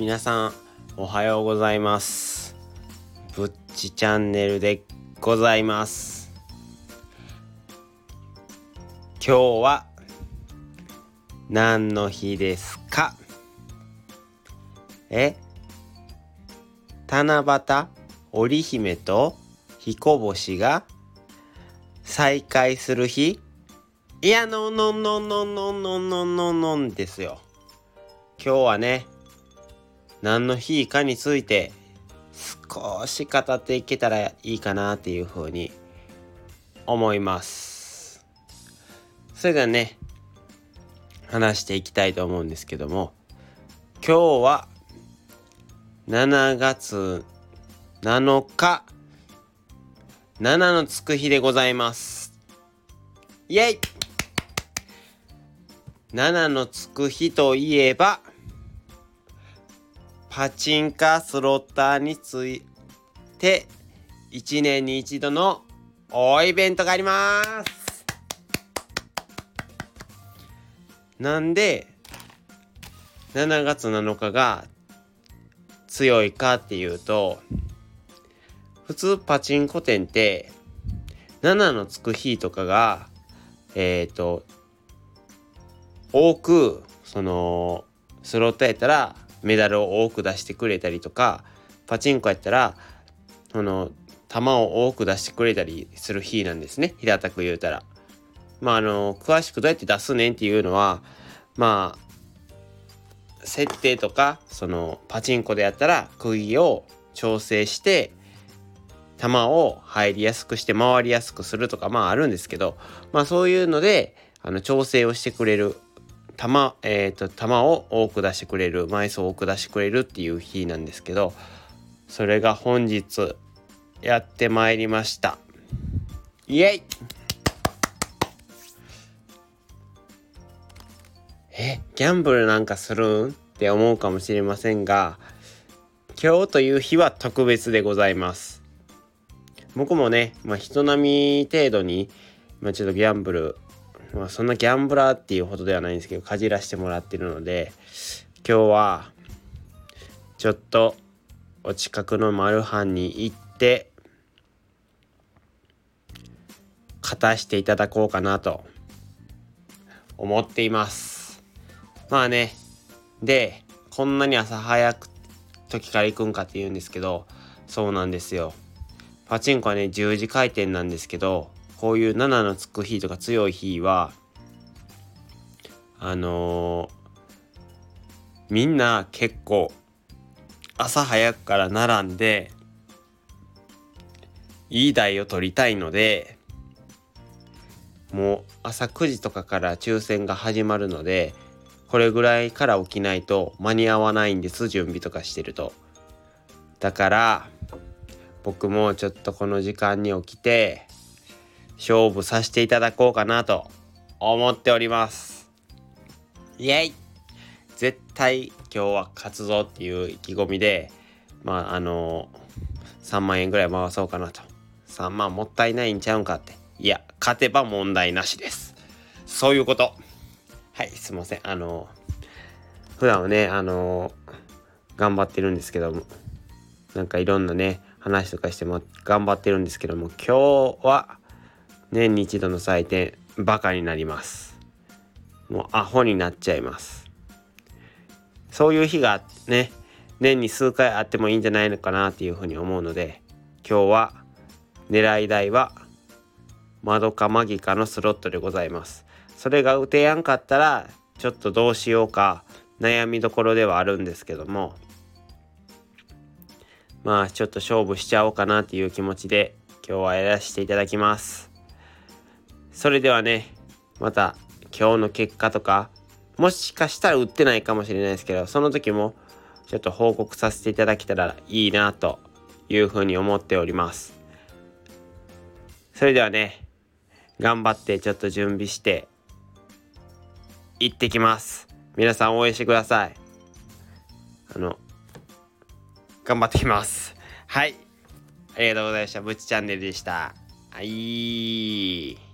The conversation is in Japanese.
皆さんおはようございます。ぶっちチャンネルでございます。今日は何の日ですか？え？七夕織姫と彦星が再会する日？いやのののののののののんですよ今日はね何の日かについて少し語っていけたらいいかなっていうふうに思います。それではね話していきたいと思うんですけども今日は7月7日7のつく日でございます。イエイ。7のつく日といえばパチンカスロッターについて1年に一度の大イベントがあります。なんで7月7日が強いかっていうと普通パチンコ店って7のつく日とかがえっ、ー、と多くそのスロットやったらメダルを多く出してくれたりとかパチンコやったらその球を多く出してくれたりする日なんですね平たく言うたら。まああの詳しくどうやって出すねんっていうのはまあ設定とかそのパチンコでやったら釘を調整して球を入りやすくして回りやすくするとかまああるんですけどまあそういうのであの調整をしてくれる玉、えっ、ー、と、玉を多く出してくれる、枚数を多く出してくれるっていう日なんですけど、それが本日やってまいりました。イエイえ、ギャンブルなんかするん？って思うかもしれませんが、今日という日は特別でございます。僕もね、まあ、人並み程度に、まあ、ちょっとギャンブルまあ、そんなギャンブラーっていうほどではないんですけどかじらしてもらってるので今日はちょっとお近くのマルハンに行って勝たしていただこうかなと思っています。まあねでこんなに朝早く時から行くんかって言うんですけどそうなんですよ。パチンコはね10時回転なんですけどこういう7のつく日とか強い日はあのー、みんな結構朝早くから並んでいい台を取りたいのでもう朝9時とかから抽選が始まるのでこれぐらいから起きないと間に合わないんです準備とかしてると。だから僕もちょっとこの時間に起きて勝負させていただこうかなと思っております。イエイ。絶対今日は勝つぞっていう意気込みでまああのー、3万円ぐらい回そうかなと。3万もったいないんちゃうんかって。いや勝てば問題なしです。そういうこと。はいすいません。あのー、普段はねあのー、頑張ってるんですけどもなんかいろんなね話とかしても頑張ってるんですけども今日は年に一度の祭典バカになります。もうアホになっちゃいます。そういう日がね年に数回あってもいいんじゃないのかなっていうふうに思うので今日は狙い台はマドカマギカのスロットでございます。それが打てやんかったらちょっとどうしようか悩みどころではあるんですけどもまあちょっと勝負しちゃおうかなっていう気持ちで今日はやらせていただきます。それではね、また今日の結果とか、もしかしたら売ってないかもしれないですけど、その時もちょっと報告させていただけたらいいなというふうに思っております。それではね、頑張ってちょっと準備して行ってきます。皆さん応援してください。あの、頑張ってきます。はい。ありがとうございました。ぶちチャンネルでした。はい。